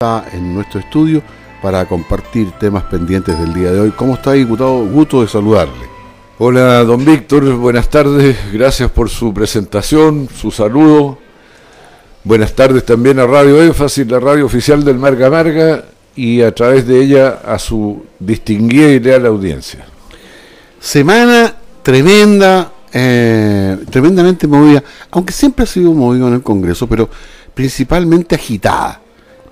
está en nuestro estudio para compartir temas pendientes del día de hoy. ¿Cómo está, diputado? Gusto de saludarle. Hola, don Víctor, buenas tardes, gracias por su presentación, su saludo. Buenas tardes también a Radio Énfasis, la radio oficial del Marga Marga, y a través de ella a su distinguida y leal audiencia. Semana tremenda, eh, tremendamente movida, aunque siempre ha sido movido en el Congreso, pero principalmente agitada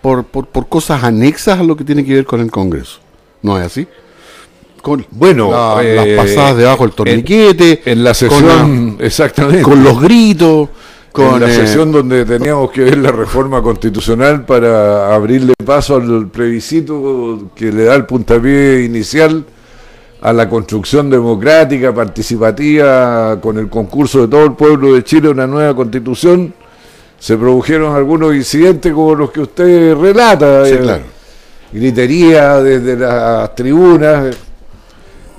por, por, por cosas anexas a lo que tiene que ver con el Congreso. ¿No es así? Con, bueno, la- eh, las pasadas debajo del torniquete, En la con, sesión, exactamente. con los gritos, con en la eh, sesión donde teníamos que ver la reforma constitucional para abrirle paso al plebiscito que le da el puntapié inicial a la construcción democrática, participativa, con el concurso de todo el pueblo de Chile, una nueva constitución, se produjeron algunos incidentes como los que usted relata. Sí, eh, claro. Gritería desde las tribunas,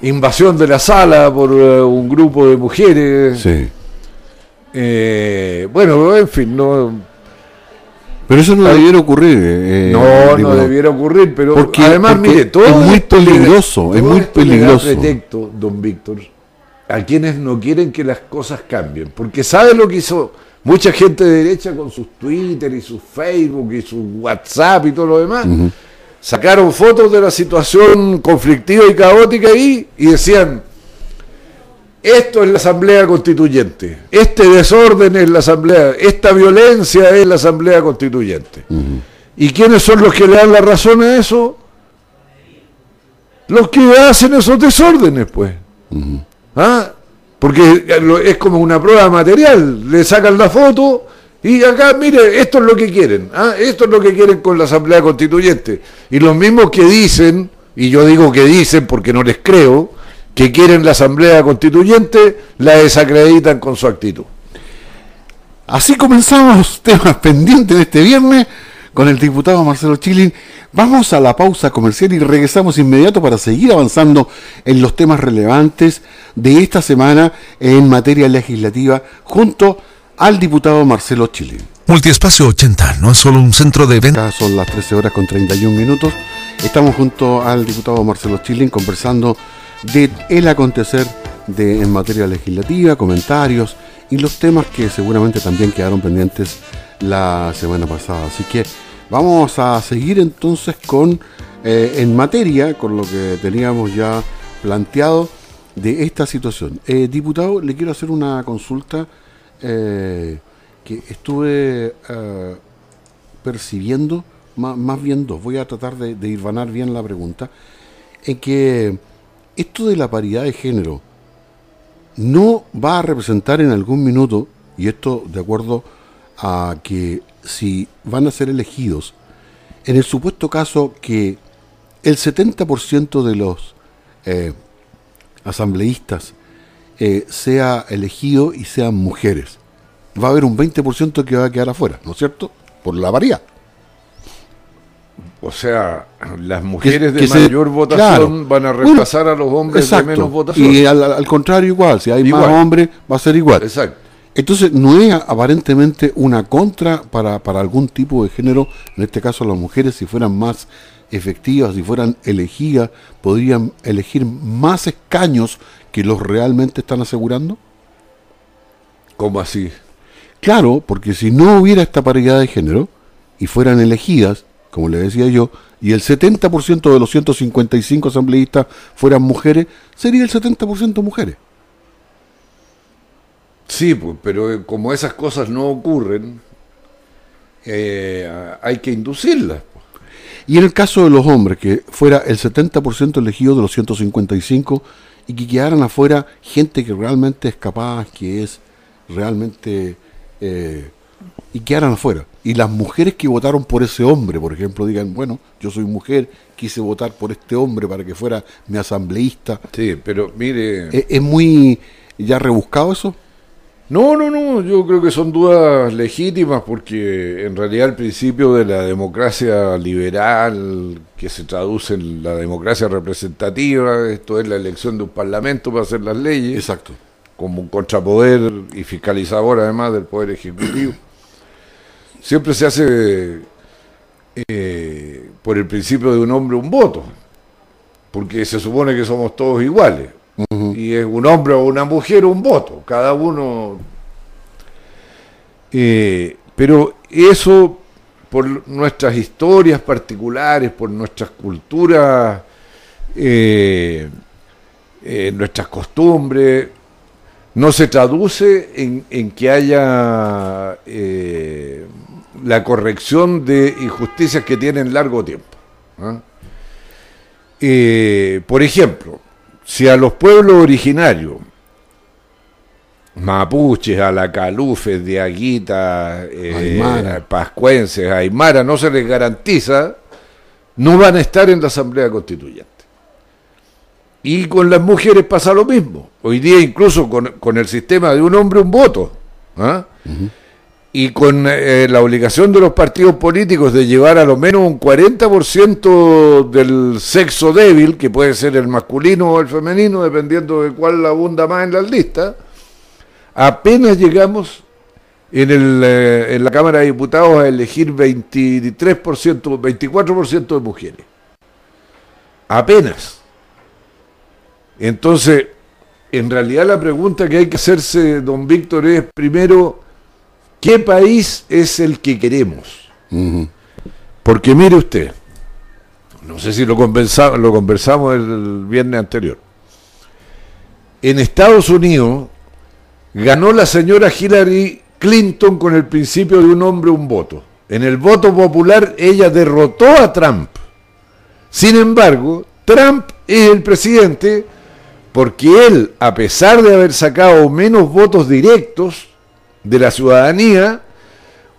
invasión de la sala por eh, un grupo de mujeres. Sí. Eh, bueno, en fin, no, Pero eso no debiera ocurrir. eh, no, no debiera ocurrir, pero Porque- además, porque mire, todo es muy peligroso, es muy peligroso. pretexto, don Víctor, a quienes no quieren que las cosas cambien, porque sabe lo que hizo mucha gente de derecha con sus Twitter y sus Facebook y sus WhatsApp y todo lo demás. Sacaron fotos de la situación conflictiva y caótica ahí y decían, esto es la Asamblea Constituyente, este desorden es la Asamblea, esta violencia es la Asamblea Constituyente. ¿Y quiénes son los que le dan la razón a eso? Los que hacen esos desórdenes, pues. ¿Ah? Porque es como una prueba material, le sacan la foto y acá, mire, esto es lo que quieren, ¿ah? esto es lo que quieren con la Asamblea Constituyente. Y los mismos que dicen, y yo digo que dicen porque no les creo, que quieren la Asamblea Constituyente, la desacreditan con su actitud. Así comenzamos temas pendientes de este viernes con el diputado Marcelo Chilin. Vamos a la pausa comercial y regresamos inmediato para seguir avanzando en los temas relevantes de esta semana en materia legislativa junto al diputado Marcelo Chilin. Multiespacio 80 no es solo un centro de venta. Acá son las 13 horas con 31 minutos. Estamos junto al diputado Marcelo Chilin conversando de el acontecer de, en materia legislativa, comentarios y los temas que seguramente también quedaron pendientes la semana pasada. Así que vamos a seguir entonces con eh, en materia con lo que teníamos ya planteado de esta situación. Eh, diputado, le quiero hacer una consulta eh, que estuve percibiendo, ma- más, bien dos, voy a tratar de, de irvanar bien la pregunta, en que esto de la paridad de género no va a representar en algún minuto, y esto de acuerdo a que si van a ser elegidos, en el supuesto caso que el 70% de los eh, asambleístas eh, sea elegido y sean mujeres, va a haber un 20% que va a quedar afuera, ¿no es cierto? Por la paridad. O sea, las mujeres de que se- mayor votación claro. van a Bueno, repasar a los hombres de menos votación. Y al, al contrario igual, si hay más hombres va a ser igual. Exacto. Entonces no es aparentemente una contra para, para algún tipo de género, en este caso las mujeres si fueran más efectivas, si fueran elegidas, podrían elegir más escaños que los realmente están asegurando. ¿Cómo así? Claro, porque si no hubiera esta paridad de género y fueran elegidas, como le decía yo, y el 70% de los 155 asambleístas fueran mujeres, sería el 70% mujeres. Sí, pues, pero eh, como esas cosas no ocurren, eh, hay que inducirlas. pues. Y en el caso de los hombres, que fuera el 70% elegido de los 155 y que quedaran afuera gente que realmente es capaz, que es realmente... eh, y quedaran afuera. Y las mujeres que votaron por ese hombre, por ejemplo, digan, bueno, yo soy mujer, quise votar por este hombre para que fuera mi asambleísta. Sí, pero mire... ¿Es, es muy ya rebuscado eso? No, no, no, yo creo que son dudas legítimas porque en realidad el principio de la democracia liberal, que se traduce en la democracia representativa, esto es la elección de un parlamento para hacer las leyes, Exacto. como un contrapoder y fiscalizador además del poder ejecutivo, siempre se hace eh, por el principio de un hombre un voto, porque se supone que somos todos iguales. Y es un hombre o una mujer un voto, cada uno... Eh, pero eso, por nuestras historias particulares, por nuestras culturas, eh, eh, nuestras costumbres, no se traduce en, que haya la corrección de injusticias que tienen largo tiempo. por ejemplo, si a los pueblos originarios, mapuches, alacalufes, diaguitas, eh, pascuenses, aymara, no se les garantiza, no van a estar en la Asamblea Constituyente. Y con las mujeres pasa lo mismo. Hoy día incluso con, el sistema de un hombre un voto. ¿ah? Y con eh, la obligación de los partidos políticos de llevar a lo menos un 40% del sexo débil, que puede ser el masculino o el femenino, dependiendo de cuál abunda más en las listas, apenas llegamos en, el, eh, en la Cámara de Diputados a elegir 23%, 24% de mujeres. Apenas. Entonces, en realidad la pregunta que hay que hacerse, don Víctor, es primero, ¿Qué país es el que queremos? Porque mire usted, no sé si lo conversamos, lo conversamos el viernes anterior. En Estados Unidos ganó la señora Hillary Clinton con el principio de un hombre, un voto. En el voto popular ella derrotó a Trump. Sin embargo, Trump es el presidente porque él, a pesar de haber sacado menos votos directos, de la ciudadanía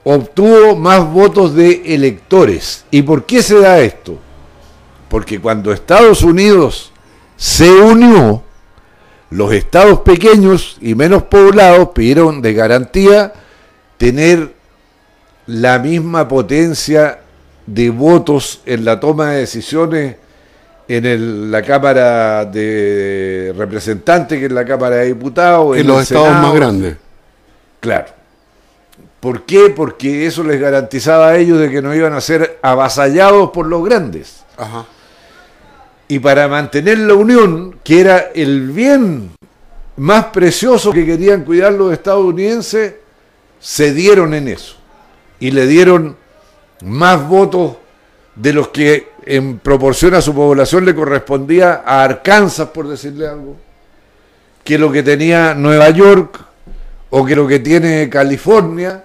obtuvo más votos de electores. ¿Y por qué se da esto? Porque cuando Estados Unidos se unió, los estados pequeños y menos poblados pidieron de garantía tener la misma potencia de votos en la toma de decisiones en la Cámara de Representantes que en la Cámara de Diputados. En, los estados más grandes. Claro. ¿Por qué? Porque eso les garantizaba a ellos de que no iban a ser avasallados por los grandes. Y para mantener la unión, que era el bien más precioso que querían cuidar los estadounidenses, se dieron en eso. Y le dieron más votos de los que en proporción a su población le correspondía a Arkansas, por decirle algo, que lo que tenía Nueva York, o que lo que tiene California,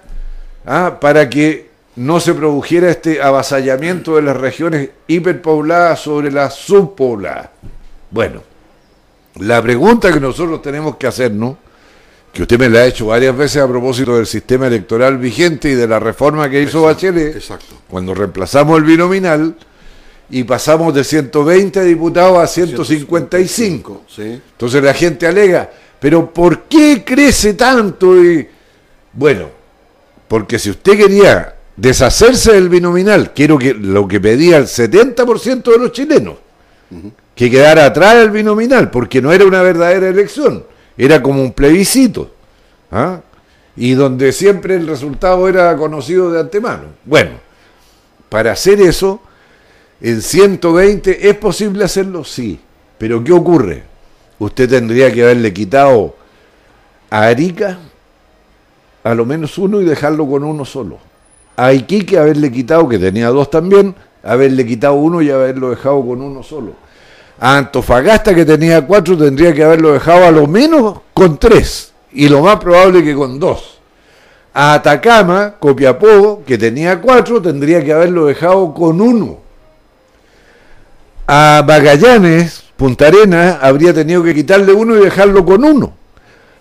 ¿ah? para que no se produjera este avasallamiento de las regiones hiperpobladas sobre las subpobladas. Bueno, la pregunta que nosotros tenemos que hacernos, que usted me la ha hecho varias veces a propósito del sistema electoral vigente y de la reforma que hizo Bachelet, cuando reemplazamos el binominal y pasamos de 120 diputados a 155. Entonces la gente alega, pero ¿por qué crece tanto? Y, bueno, porque si usted quería deshacerse del binominal, quiero que lo que pedía el 70% de los chilenos, que quedara atrás el binominal, porque no era una verdadera elección, era como un plebiscito, ¿ah? y donde siempre el resultado era conocido de antemano. Bueno, para hacer eso, en 120 es posible hacerlo, sí, pero ¿qué ocurre? Usted tendría que haberle quitado a Arica a lo menos uno y dejarlo con uno solo. A Iquique haberle quitado, que tenía dos también, haberle quitado uno y haberlo dejado con uno solo. A Antofagasta, que tenía cuatro, tendría que haberlo dejado a lo menos con tres, y lo más probable que con dos. A Atacama, Copiapó, que tenía cuatro, tendría que haberlo dejado con uno. A Magallanes, Punta Arena habría tenido que quitarle uno y dejarlo con uno.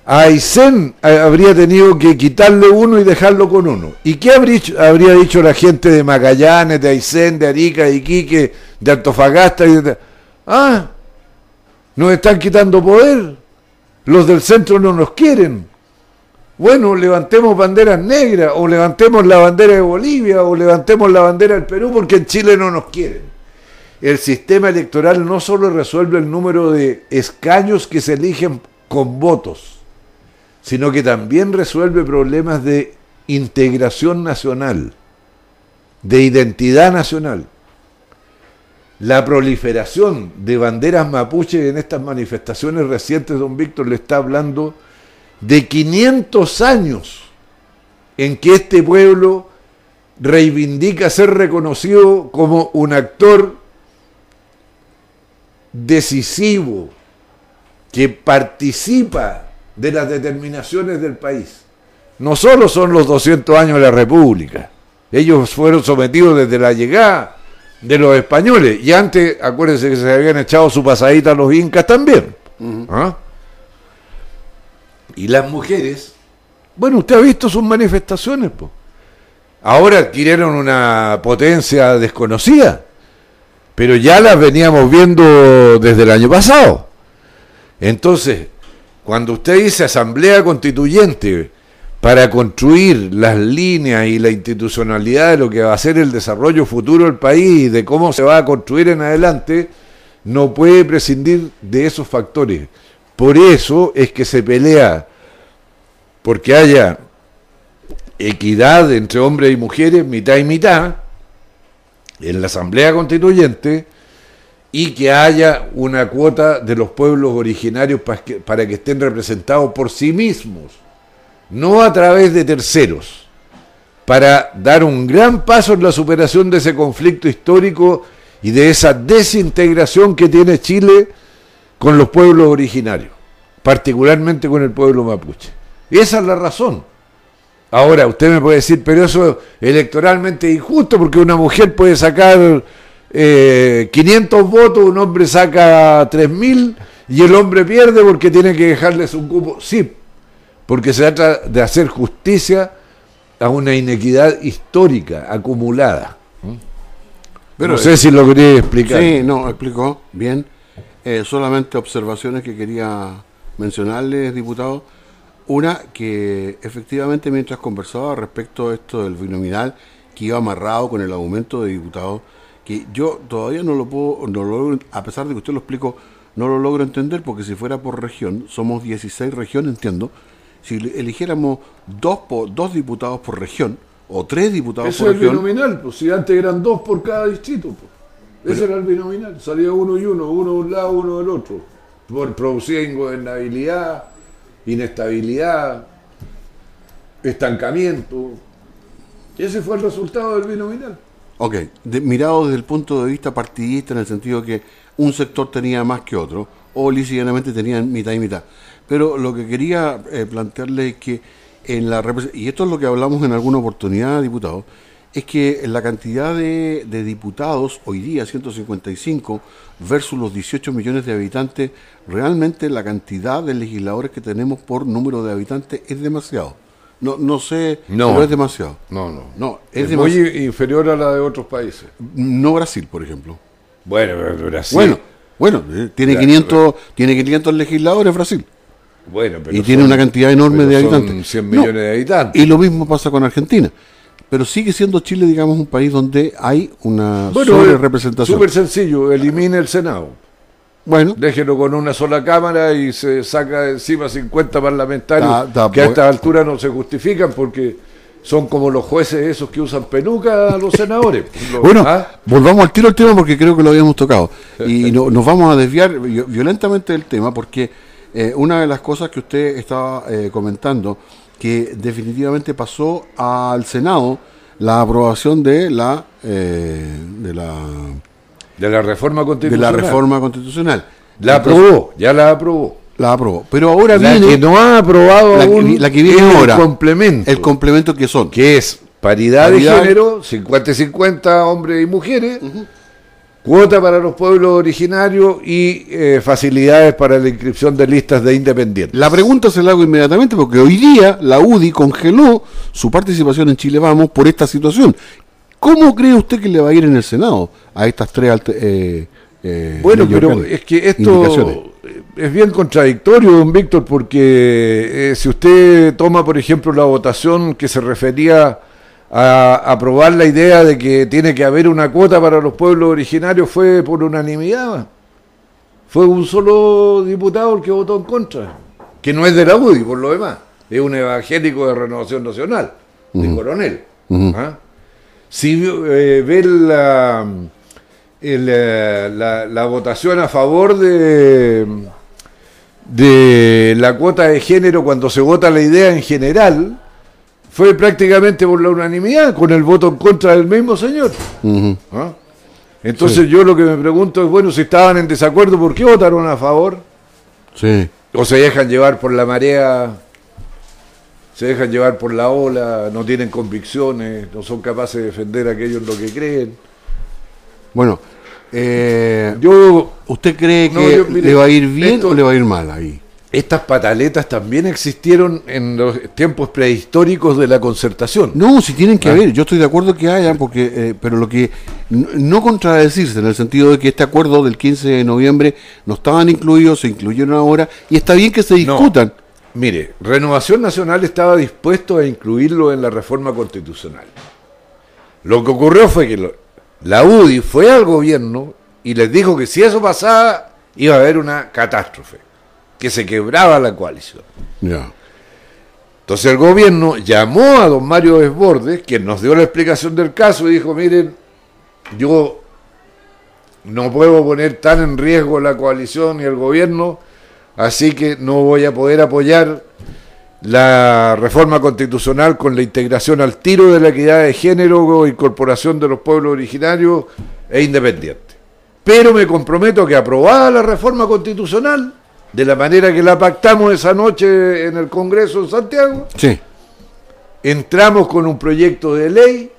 A Aysén eh, habría tenido que quitarle uno y dejarlo con uno. ¿Y qué habría, dicho la gente de Magallanes, de Aysén, de Arica, de Iquique, de Antofagasta? Y Ah, nos están quitando poder. Los del centro no nos quieren. Bueno, levantemos banderas negras, o levantemos la bandera de Bolivia, o levantemos la bandera del Perú, porque en Chile no nos quieren el sistema electoral no solo resuelve el número de escaños que se eligen con votos, sino que también resuelve problemas de integración nacional, de identidad nacional. la proliferación de banderas mapuche en estas manifestaciones recientes, don Víctor le está hablando de 500 años en que este pueblo reivindica ser reconocido como un actor decisivo que participa de las determinaciones del país. No solo son los 200 años de la República, ellos fueron sometidos desde la llegada de los españoles. Y antes, acuérdense que se habían echado su pasadita a los incas también. ¿Ah? Y las mujeres, bueno, usted ha visto sus manifestaciones, ahora adquirieron una potencia desconocida, pero ya las veníamos viendo desde el año pasado. Entonces, cuando usted dice asamblea constituyente, para construir las líneas y la institucionalidad de lo que va a ser el desarrollo futuro del país y de cómo se va a construir en adelante, no puede prescindir de esos factores. Por eso es que se pelea porque haya equidad entre hombres y mujeres, mitad y mitad, en la Asamblea Constituyente, y que haya una cuota de los pueblos originarios para que, estén representados por sí mismos no a través de terceros, para dar un gran paso en la superación de ese conflicto histórico y de esa desintegración que tiene Chile con los pueblos originarios, particularmente con el pueblo mapuche. Esa es la razón. Ahora, usted me puede decir, pero eso es electoralmente injusto porque una mujer puede sacar 500 eh, votos, un hombre saca 3.000 y el hombre pierde porque tiene que dejarles un cupo. Sí, porque se trata de hacer justicia a una inequidad histórica acumulada. Pero no sé si lo quería explicar. Sí, no, explicó bien. Eh, solamente observaciones que quería mencionarles, diputado. Una, que efectivamente mientras conversaba respecto a esto del binominal, que iba amarrado con el aumento de diputados, que yo todavía no lo puedo, no lo, a pesar de que usted lo explico, no lo logro entender, porque si fuera por región, somos 16 regiones, entiendo, si eligiéramos dos, dos diputados por región, o tres diputados por región. Eso es el binominal, pues si antes eran dos por cada distrito. Pues. Ese era el binominal, salía uno y uno, uno de un lado, uno del otro. Por, producía ingobernabilidad, inestabilidad, estancamiento. Ese fue el resultado del binominal. Ok, mirado desde el punto de vista partidista, en el sentido que un sector tenía más que otro, o lícitamente tenían mitad y mitad. Pero lo que quería eh, plantearle es que en la y esto es lo que hablamos en alguna oportunidad, diputado, es que la cantidad de, diputados hoy día, 155, versus los 18 millones de habitantes, realmente la cantidad de legisladores que tenemos por número de habitantes es demasiado. No, no sé, no, pero es demasiado. No, no. no es, muy inferior a la de otros países. No Brasil, por ejemplo. Bueno, Brasil. Bueno, bueno, eh, tiene, 500, tiene 500 legisladores Brasil. Bueno, y tiene una cantidad enorme de habitantes. 100 millones de habitantes. Y lo mismo pasa con Argentina. Pero sigue siendo Chile, digamos, un país donde hay una bueno, representación. Súper sencillo, elimine el Senado. Bueno. Déjelo con una sola cámara y se saca encima 50 parlamentarios que a esta altura no se justifican porque son como los jueces esos que usan peluca a los senadores. bueno, ¿ah? volvamos al tiro al tema porque creo que lo habíamos tocado. Y nos vamos a desviar violentamente del tema porque eh, una de las cosas que usted estaba eh, comentando, que definitivamente pasó al Senado la aprobación de la, eh, de la de la reforma constitucional. De la reforma constitucional. La aprobó, ya la aprobó. La aprobó. Pero ahora la que no ha aprobado la, aún la que viene ahora. El complemento. El complemento que son. Que es paridad, de género, 50 y 50 hombres y mujeres cuota para los pueblos originarios y eh, facilidades para la inscripción de listas de independientes. La pregunta se la hago inmediatamente porque hoy día la UDI congeló su participación en Chile Vamos por esta situación. ¿Cómo cree usted que le va a ir en el Senado a estas tres eh, eh, Bueno, pero es que esto es bien contradictorio, don Víctor, porque si usted toma, por ejemplo, la votación que se refería a aprobar la idea de que tiene que haber una cuota para los pueblos originarios fue por unanimidad. Fue un solo diputado el que votó en contra, que no es de la UDI por lo demás, es un evangélico de Renovación Nacional, de coronel. ¿ah? Si eh, ve el, eh, la, la votación a favor de, de la cuota de género cuando se vota la idea en general fue prácticamente por la unanimidad, con el voto en contra del mismo señor. ¿Ah? Entonces yo lo que me pregunto es, bueno, si estaban en desacuerdo, ¿por qué votaron a favor? Sí. O se dejan llevar por la marea, se dejan llevar por la ola, no tienen convicciones, no son capaces de defender aquello en lo que creen. Bueno, eh, Yo, ¿usted cree No, que yo, mire, le va a ir bien esto- o le va a ir mal ahí? Estas pataletas también existieron en los tiempos prehistóricos de la concertación. No, si tienen que Ah. haber, yo estoy de acuerdo que haya, porque, eh, pero lo que no contradecirse en el sentido de que este acuerdo del 15 de noviembre no estaban incluidos, se incluyeron ahora y está bien que se No. discutan. Mire, Renovación Nacional estaba dispuesto a incluirlo en la reforma constitucional. Lo que ocurrió fue que lo- la UDI fue al gobierno y les dijo que si eso pasaba iba a haber una catástrofe, que se quebraba la coalición. Ya. Entonces el gobierno llamó a don Mario Desbordes, quien nos dio la explicación del caso, y dijo, miren, yo no puedo poner tan en riesgo la coalición y el gobierno, así que no voy a poder apoyar la reforma constitucional con la integración al tiro de la equidad de género, incorporación de los pueblos originarios e independientes. Pero me comprometo que aprobada la reforma constitucional, de la manera que la pactamos esa noche en el Congreso en Santiago, Sí. entramos con un proyecto de ley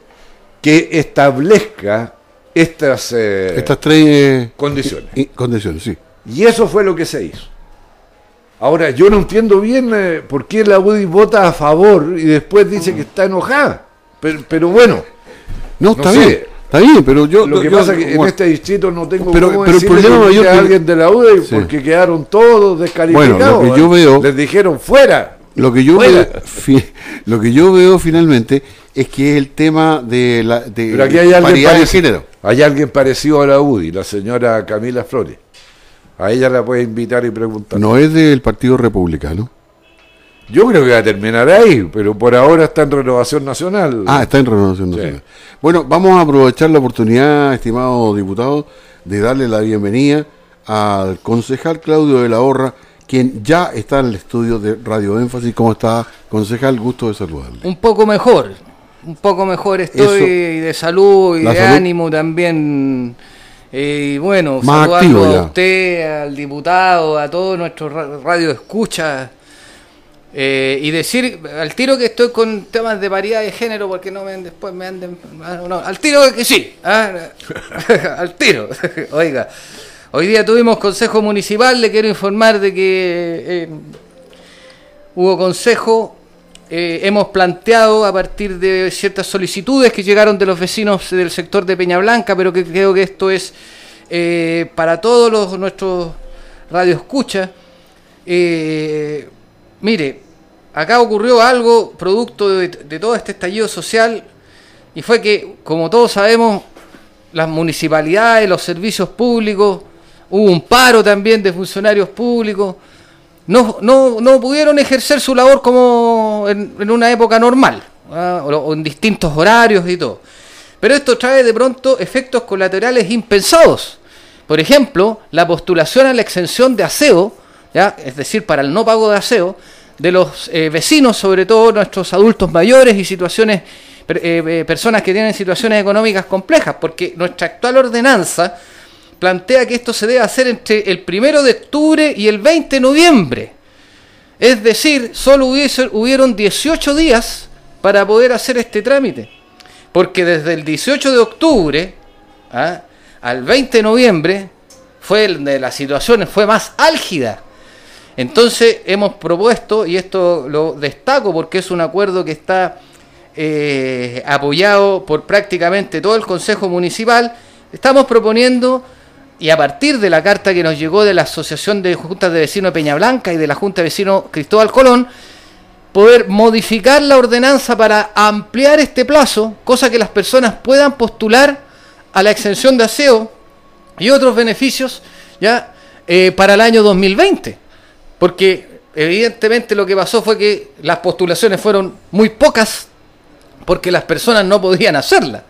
que establezca estas eh, Estas tres eh, condiciones. i- condiciones, sí. Y eso fue lo que se hizo. Ahora, yo no entiendo bien eh, por qué la UDI vota a favor y después dice que está enojada. Pero, pero bueno, No, está bien. Está bien, pero yo. lo que yo- pasa es que en este distrito no tengo Pero- cómo pero el problema que mayor a alguien de la UDI Sí. porque quedaron todos descalificados. Bueno, lo que yo ¿eh? veo- Les dijeron fuera. Lo que yo Fuera. veo, fi- lo que yo veo finalmente es que es el tema de la de Pero aquí hay alguien, de parecido, género. hay alguien parecido a la UDI, la señora Camila Flores. A ella la puede invitar y preguntar. No es del Partido Republicano. Yo creo que va a terminar ahí, pero por ahora está en renovación nacional. Ah, está en Renovación Sí. Nacional. Bueno, vamos a aprovechar la oportunidad, estimado diputado, de darle la bienvenida al concejal Claudio de la Horra, quien ya está en el estudio de Radio Énfasis. ¿Cómo está, concejal? Gusto de saludarle. Un poco mejor, un poco mejor estoy Eso- de salud y de salud- ánimo también. Eh, y bueno, Más activo a usted, al diputado, a todos nuestros ra- radio escucha y decir al tiro que estoy con temas de paridad de género porque no me después me anden ah, al tiro que sí ah, al tiro oiga hoy día tuvimos consejo municipal le quiero informar de que eh, hubo consejo eh, hemos planteado a partir de ciertas solicitudes que llegaron de los vecinos del sector de Peña Blanca, pero que creo que esto es eh, para todos los nuestros radioescuchas. Eh, mire, acá ocurrió algo producto de, todo este estallido social y fue que, como todos sabemos, las municipalidades, los servicios públicos, hubo un paro también de funcionarios públicos, no, no, no pudieron ejercer su labor como en, una época normal, ¿ah? o, o en distintos horarios y todo. Pero esto trae de pronto efectos colaterales impensados. Por ejemplo, la postulación a la exención de aseo, ¿ya? es decir, para el no pago de aseo, de los eh, vecinos, sobre todo nuestros adultos mayores y situaciones, eh, eh, personas que tienen situaciones económicas complejas, porque nuestra actual ordenanza plantea que esto se debe hacer entre el primero de octubre y el 20 de noviembre. Es decir, solo hubiese- hubieron 18 días para poder hacer este trámite. Porque desde el 18 de octubre ¿ah? al 20 de noviembre fue el de la situación fue más álgida. Entonces hemos propuesto, y esto lo destaco porque es un acuerdo que está eh, apoyado por prácticamente todo el Consejo Municipal, estamos proponiendo, y a partir de la carta que nos llegó de la Asociación de Juntas de Vecinos de Peña Blanca y de la Junta de Vecinos Cristóbal Colón, poder modificar la ordenanza para ampliar este plazo, cosa que las personas puedan postular a la exención de aseo y otros beneficios ya eh, para el año 2020. Porque evidentemente lo que pasó fue que las postulaciones fueron muy pocas porque las personas no podían hacerlas.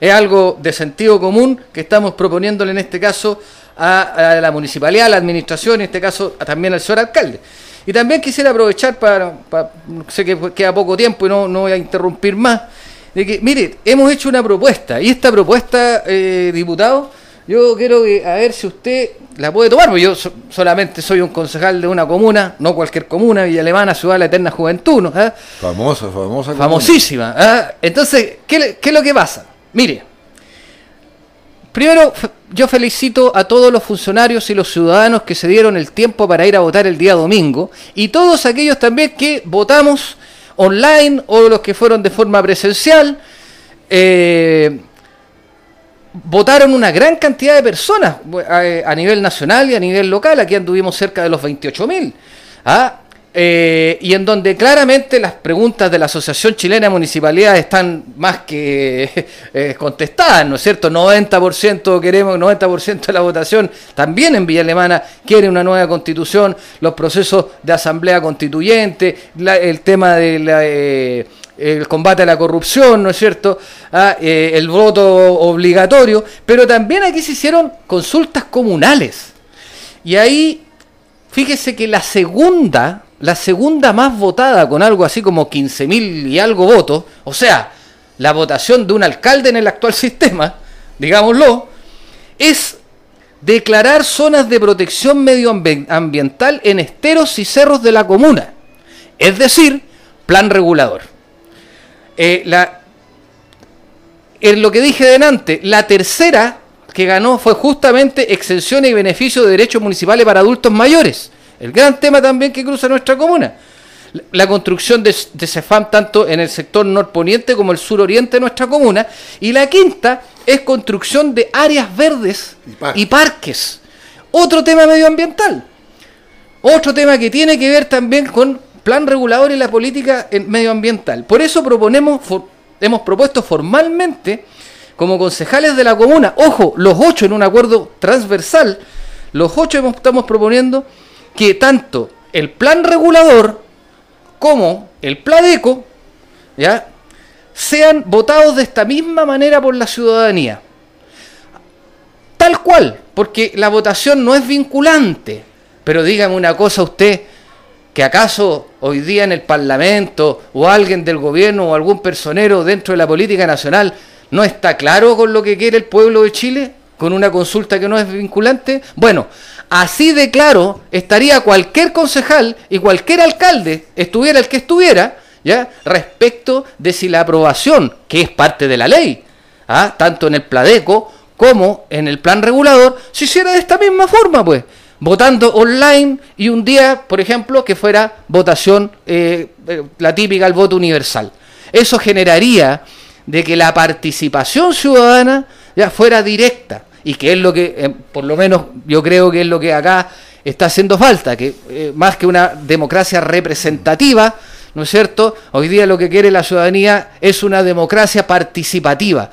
Es algo de sentido común que estamos proponiéndole en este caso a, la municipalidad, a la administración, en este caso también al señor alcalde. Y también quisiera aprovechar para, sé que queda poco tiempo y no, no voy a interrumpir más, de que, mire, hemos hecho una propuesta y esta propuesta, eh, diputado, yo quiero que, a ver si usted la puede tomar, porque yo solamente soy un concejal de una comuna, no cualquier comuna, Villa Alemana, Ciudad de la Eterna Juventud, ¿no? ¿Ah? Famosa, famosa. Famosísima. ¿ah? Entonces, ¿qué, ¿qué es lo que pasa? Mire, primero yo felicito a todos los funcionarios y los ciudadanos que se dieron el tiempo para ir a votar el día domingo y todos aquellos también que votamos online o los que fueron de forma presencial. Eh, votaron una gran cantidad de personas a, nivel nacional y a nivel local. Aquí anduvimos cerca de los 28.000. ¿ah? Eh, y en donde claramente las preguntas de la Asociación Chilena de Municipalidades están más que eh, contestadas, ¿no es cierto? 90% queremos, 90% de la votación también en Villa Alemana quiere una nueva constitución, los procesos de asamblea constituyente, el tema de la... Eh, combate a la corrupción, ¿no es cierto? Ah, eh, el voto obligatorio, pero también aquí se hicieron consultas comunales. Y ahí, fíjese que la segunda, la segunda más votada con algo así como 15.000 y algo votos, o sea, la votación de un alcalde en el actual sistema, digámoslo, es declarar zonas de protección medioambiental en esteros y cerros de la comuna. Es decir, plan regulador. Eh, en lo que dije delante, la tercera que ganó fue justamente exenciones y beneficios de derechos municipales para adultos mayores. El gran tema también que cruza nuestra comuna. La construcción de, CEFAM tanto en el sector norponiente como el suroriente de nuestra comuna. Y la quinta es construcción de áreas verdes y parques. Otro tema medioambiental. Otro tema que tiene que ver también con plan regulador y la política medioambiental. Por eso proponemos, hemos propuesto formalmente, como concejales de la comuna, ojo, los ocho en un acuerdo transversal, los ocho estamos proponiendo que tanto el plan regulador como el Pladeco ¿ya? sean votados de esta misma manera por la ciudadanía. Tal cual, porque la votación no es vinculante. Pero dígame una cosa usted, que acaso hoy día en el Parlamento o alguien del gobierno o algún personero dentro de la política nacional no está claro con lo que quiere el pueblo de Chile, con una consulta que no es vinculante. Bueno, así de claro estaría cualquier concejal y cualquier alcalde, estuviera el que estuviera, ¿ya? respecto de si la aprobación, que es parte de la ley, ¿ah? tanto en el Pladeco como en el plan regulador, se hiciera de esta misma forma, pues votando online y un día, por ejemplo, que fuera votación, eh, eh, la típica, el voto universal. Eso generaría de que la participación ciudadana ya fuera directa y que es lo que, eh, por lo menos yo creo que es lo que acá está haciendo falta, que más que una democracia representativa, ¿no es cierto? Hoy día lo que quiere la ciudadanía es una democracia participativa.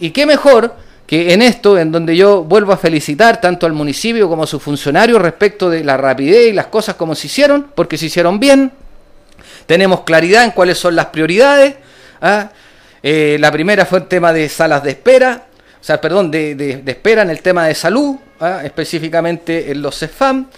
Y qué mejor que en esto, en donde yo vuelvo a felicitar tanto al municipio como a sus funcionarios respecto de la rapidez y las cosas como se hicieron, porque se hicieron bien, tenemos claridad en cuáles son las prioridades. ¿ah? Eh, la primera fue el tema de salas de espera, sea, perdón, de, espera en el tema de salud, ¿ah? específicamente en los CEFAM.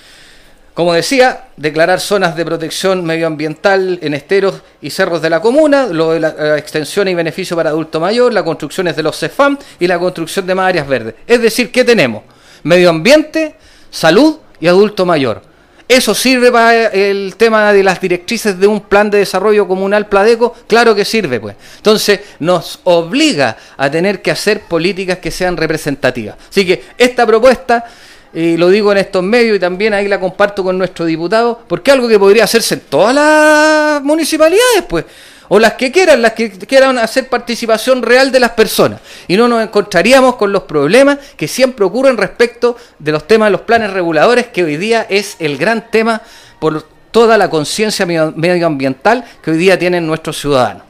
Como decía, declarar zonas de protección medioambiental en esteros y cerros de la comuna, lo de la, extensión y beneficio para adulto mayor, las construcciones de los CEFAM y la construcción de más áreas verdes. Es decir, ¿qué tenemos? Medio ambiente, salud y adulto mayor. ¿Eso sirve para el tema de las directrices de un plan de desarrollo comunal Pladeco? Claro que sirve, pues. Entonces, nos obliga a tener que hacer políticas que sean representativas. Así que esta propuesta y lo digo en estos medios y también ahí la comparto con nuestro diputado, porque algo que podría hacerse en todas las municipalidades, pues, o las que quieran, las que quieran hacer participación real de las personas. Y no nos encontraríamos con los problemas que siempre ocurren respecto de los temas de los planes reguladores, que hoy día es el gran tema por toda la conciencia medioambiental que hoy día tienen nuestros ciudadanos.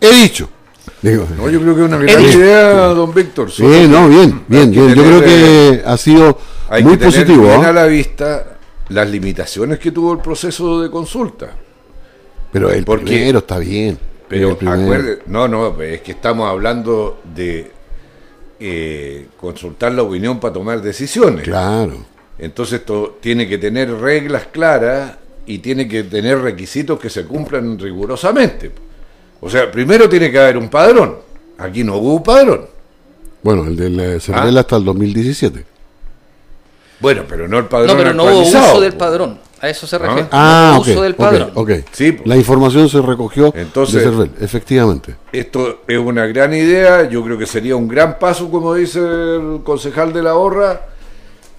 He dicho. no, yo creo que es una gran idea, don Víctor. Sí, no, bien, bien, bien. Yo creo que ha sido muy positivo. Bien a la vista las limitaciones que tuvo el proceso de consulta. Pero el Porque, primero está bien. Pero acuerde, no, no, es que estamos hablando de eh, consultar la opinión para tomar decisiones. Claro. Entonces esto tiene que tener reglas claras y tiene que tener requisitos que se cumplan rigurosamente. O sea, primero tiene que haber un padrón. Aquí no hubo un padrón. Bueno, el del eh, Ah. Hasta el 2017. Bueno, pero no el padrón No, pero no hubo uso del padrón. A eso se refiere. Ah, No hubo ok. uso del padrón. ok. Sí, po. La información se recogió Entonces- de Cervel, efectivamente. Esto es una gran idea, yo creo que sería un gran paso, como dice el concejal de la Horra,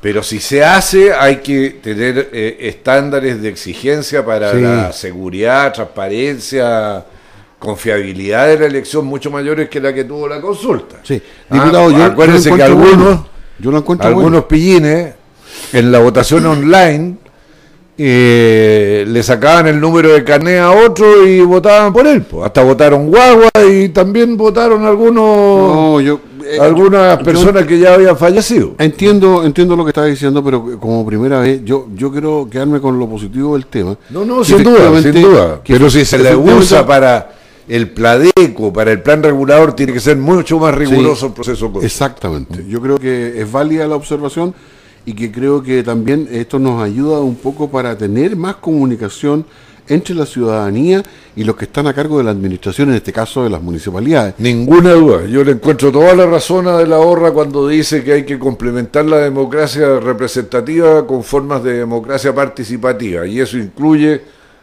pero si se hace hay que tener eh, estándares de exigencia para Sí. la seguridad, transparencia, confiabilidad de la elección mucho mayores que la que tuvo la consulta. Sí. Ah, Diputado, yo, acuérdense yo que algunos, bueno. Yo lo encuentro algunos bueno. pillines en la votación online eh, le sacaban el número de carné a otro y votaban por él. po. Hasta votaron guagua y también votaron algunos No, yo, eh, algunas yo personas que ya habían fallecido. entiendo, entiendo lo que estás diciendo, pero como primera vez, yo, yo quiero quedarme con lo positivo del tema. No, no, sin duda, sin duda. Pero si se le usa para el Pladeco, para el plan regulador, tiene que ser mucho más riguroso Sí, el proceso. Exactamente. Yo creo que es válida la observación y que creo que también esto nos ayuda un poco para tener más comunicación entre la ciudadanía y los que están a cargo de la administración, en este caso de las municipalidades. Ninguna duda. Yo le encuentro toda la razón a De la Horra cuando dice que hay que complementar la democracia representativa con formas de democracia participativa. Y eso incluye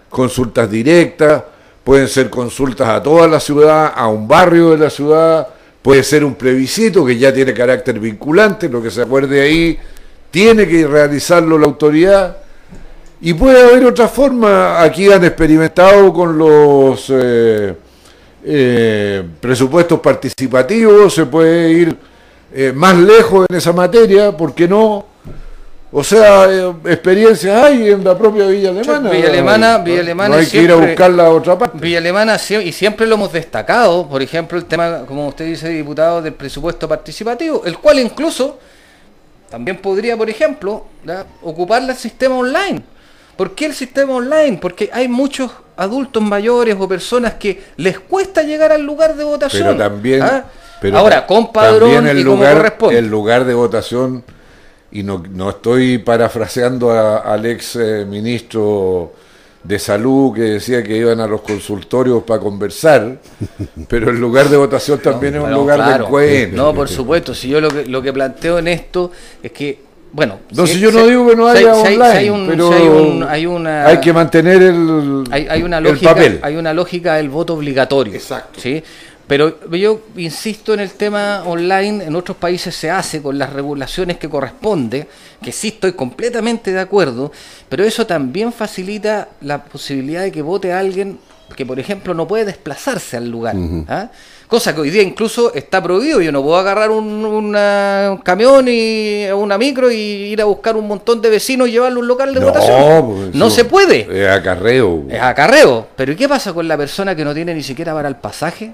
consultas directas, pueden ser consultas a toda la ciudad, a un barrio de la ciudad, puede ser un plebiscito que ya tiene carácter vinculante, lo que se acuerde ahí, tiene que realizarlo la autoridad. Y puede haber otra forma. Aquí han experimentado con los eh, eh, presupuestos participativos, se puede ir eh, más lejos en esa materia, ¿por qué no? O sea, eh, experiencias hay en la propia Villa Alemana. Villa Alemana- Villa Alemana No hay que ir a buscarla a otra parte. Villa Alemana y siempre lo hemos destacado, por ejemplo, el tema, como usted dice, diputado, del presupuesto participativo, el cual incluso también podría, por ejemplo, ¿ya? ocupar el sistema online. ¿Por qué el sistema online? Porque hay muchos adultos mayores o personas que les cuesta llegar al lugar de votación. Pero también. ¿ah? pero Ahora, con padrón también el y como lugar, corresponde. El lugar de votación, y no, no estoy parafraseando a- al ex eh, ministro de salud que decía que iban a los consultorios para conversar, pero el lugar de votación también es un lugar de encuentro. No, por supuesto. Si yo lo que, lo que planteo en esto es que, bueno. No, si yo no digo que no haya si online, hay un- pero hay, un- hay una, hay que mantener el, hay, hay una el lógica, papel. hay una lógica del voto obligatorio. Exacto. ¿sí? Pero yo insisto en el tema online, en otros países se hace con las regulaciones que corresponde, que sí estoy completamente de acuerdo, pero eso también facilita la posibilidad de que vote alguien que, por ejemplo, no puede desplazarse al lugar. ¿ah? Cosa que hoy día incluso está prohibido. Yo no puedo agarrar un, una- un camión y una micro y ir a buscar un montón de vecinos y llevarlo a un local de votación. pues, no se puede. Es acarreo. Es acarreo. Pero ¿y qué pasa con la persona que no tiene ni siquiera para el pasaje?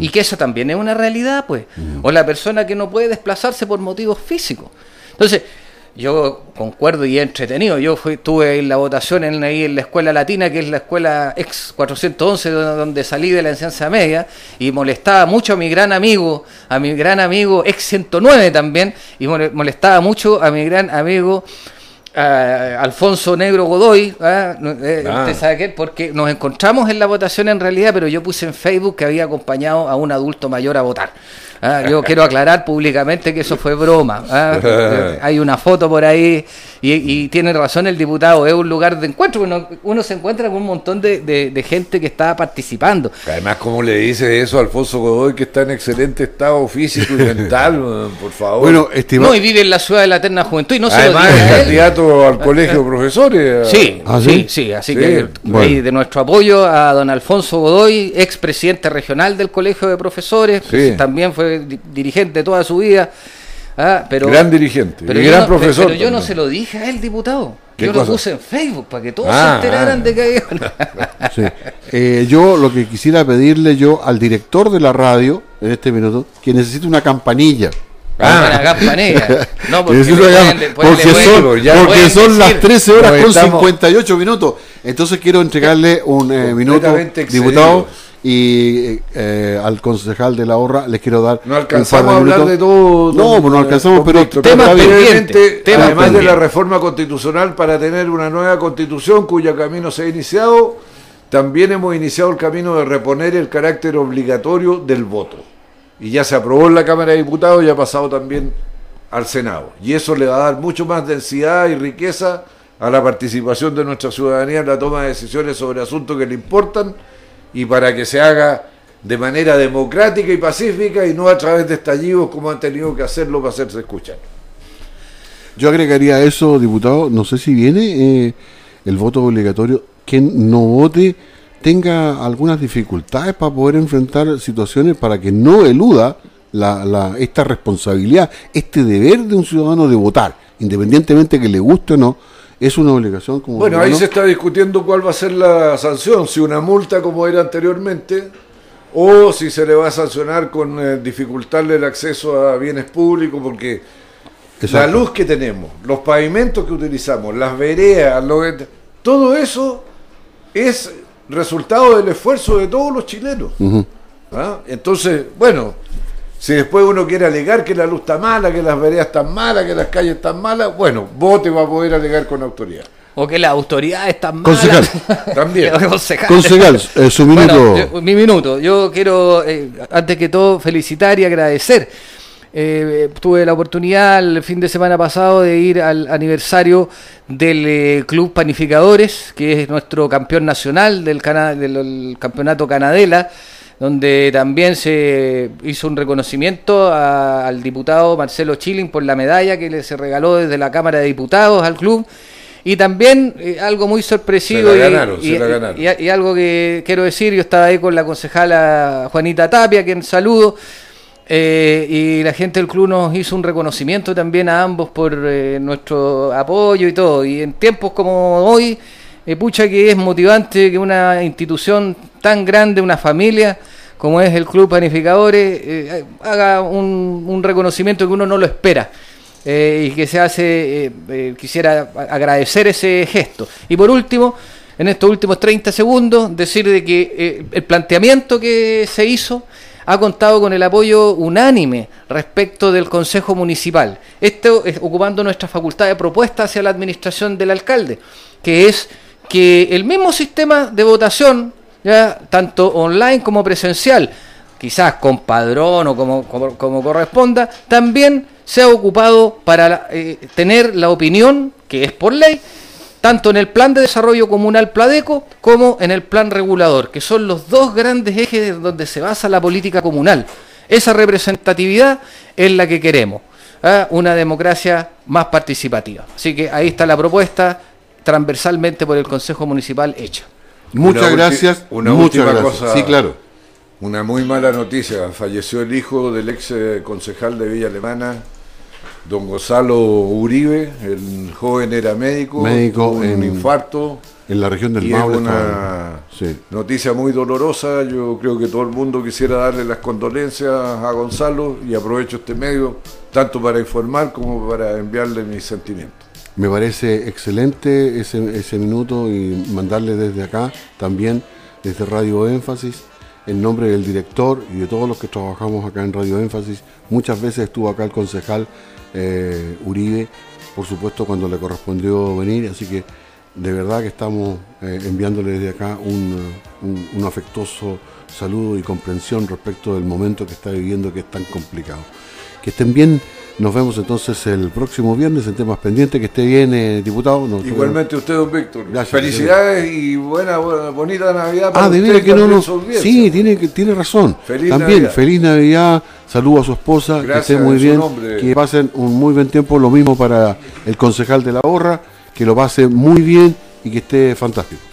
Y que eso también es una realidad, pues. O la persona que no puede desplazarse por motivos físicos. Entonces, yo concuerdo y entretenido. Yo fui, estuve en la votación en, ahí en la escuela latina, que es la escuela ex 411, donde, salí de la enseñanza media, y molestaba mucho a mi gran amigo, a mi gran amigo ex 109 también, y mole- molestaba mucho a mi gran amigo a Alfonso Negro Godoy. No, eh, Ah. ¿usted sabe qué? Porque nos encontramos en la votación en realidad, pero yo puse en Facebook que había acompañado a un adulto mayor a votar. Ah, Yo quiero aclarar públicamente que eso fue broma. ¿ah? Eh, Hay una foto por ahí y, y tiene razón el diputado, es un lugar de encuentro, uno, uno se encuentra con un montón de, de- de gente que está participando. Además, ¿cómo le dice eso a Alfonso Godoy, que está en excelente estado físico y mental? por favor. Bueno, estimado. No, y vive en la ciudad de la eterna juventud y no se lo Además, es candidato al colegio de profesores. Sí, ¿Ah, sí, sí? sí, así Sí, que bueno. de nuestro apoyo a don Alfonso Godoy, ex presidente regional del Colegio de Profesores, Sí. también fue di- dirigente toda su vida. Ah, pero, Gran dirigente pero y gran no, profesor Pero yo no se lo dije a él, diputado. ¿Qué Yo cosa? lo puse en Facebook para que todos Ah, se enteraran ah. de que había. Sí. Eh, yo lo que quisiera pedirle yo al director de la radio en este minuto, que necesita una campanilla. Ah, una campanilla. No, porque, pueden- pueden- pueden- son, ya porque son las decir- 13 horas con estamos 58 minutos. Entonces quiero entregarle un eh, minuto, diputado. Y eh, al concejal de la Horra les quiero dar. No alcanzamos a hablar de todo. No, pues no alcanzamos, pero tema pendiente. Además de la reforma constitucional para tener una nueva constitución cuyo camino se ha iniciado, también hemos iniciado el camino de reponer el carácter obligatorio del voto. Y ya se aprobó en la Cámara de Diputados y ha pasado también al Senado. Y eso le va a dar mucho más densidad y riqueza a la participación de nuestra ciudadanía en la toma de decisiones sobre asuntos que le importan y para que se haga de manera democrática y pacífica y no a través de estallidos como han tenido que hacerlo para hacerse escuchar. Yo agregaría eso, diputado, no sé si viene eh, el voto obligatorio, quien no vote tenga algunas dificultades para poder enfrentar situaciones para que no eluda la, esta responsabilidad, este deber de un ciudadano de votar, independientemente que le guste o no, es una obligación como Bueno, ahí se está discutiendo cuál va a ser la sanción, si una multa como era anteriormente o si se le va a sancionar con eh, dificultarle el acceso a bienes públicos porque la luz que tenemos, los pavimentos que utilizamos, las veredas, todo eso es resultado del esfuerzo de todos los chilenos. ¿Ah? Entonces, bueno, si después uno quiere alegar que la luz está mala, que las veredas están malas, que las calles están malas, bueno, vos te vas a poder alegar con autoridad. O que la autoridad está mala. Concejal. También. Concejal, eh, su minuto. mi minuto. Yo quiero, eh, antes que todo, felicitar y agradecer. Eh, tuve la oportunidad el fin de semana pasado de ir al aniversario del Club Panificadores, que es nuestro campeón nacional del, del campeonato Canadela donde también se hizo un reconocimiento al diputado Marcelo Chilling por la medalla que le se regaló desde la Cámara de Diputados al club. Y también eh, algo muy sorpresivo y, algo que quiero decir, yo estaba ahí con la concejala Juanita Tapia, quien saludo, eh, y la gente del club nos hizo un reconocimiento también a ambos por eh, nuestro apoyo y todo. Y en tiempos como hoy, pucha que es motivante que una institución tan grande, una familia, como es el Club Panificadores, eh, haga un, reconocimiento que uno no lo espera. Eh, y que se hace, eh, quisiera agradecer ese gesto. Y por último, en estos últimos 30 segundos, decir de que el planteamiento que se hizo ha contado con el apoyo unánime respecto del Consejo Municipal. Esto es ocupando nuestra facultad de propuesta hacia la administración del alcalde, que es que el mismo sistema de votación ya tanto online como presencial, quizás con padrón o como, como, corresponda, también se ha ocupado para eh, tener la opinión, que es por ley, tanto en el plan de desarrollo comunal Pladeco como en el plan regulador, que son los dos grandes ejes donde se basa la política comunal. Esa representatividad es la que queremos, ¿ah? una democracia más participativa. Así que ahí está la propuesta transversalmente por el Consejo Municipal hecha. Muchas gracias. Una última cosa. Sí, claro. Una muy mala noticia. Falleció el hijo del ex eh, concejal de Villa Alemana, don Gonzalo Uribe. El joven era médico. Médico. en, un infarto. En la región del y Es una noticia muy dolorosa. Yo creo que todo el mundo quisiera darle las condolencias a Gonzalo y aprovecho este medio tanto para informar como para enviarle mis sentimientos. Me parece excelente ese, ese minuto y mandarle desde acá también, desde Radio Énfasis, en nombre del director y de todos los que trabajamos acá en Radio Énfasis. Muchas veces estuvo acá el concejal eh, Uribe, por supuesto cuando le correspondió venir, así que de verdad que estamos eh, enviándole desde acá un, un, afectuoso saludo y comprensión respecto del momento que está viviendo que es tan complicado. Que estén bien nos vemos entonces el próximo viernes en temas pendientes. Que esté bien, eh, diputado. Igualmente usted, don Víctor. Felicidades y buena, bonita Navidad para ah, de que no, no. Sí, tiene, tiene razón. Feliz También, Navidad. feliz Navidad. Saludo a su esposa. que esté muy bien. Que pasen un muy buen tiempo. Lo mismo para el concejal de la Horra. Que lo pase muy bien y que esté fantástico.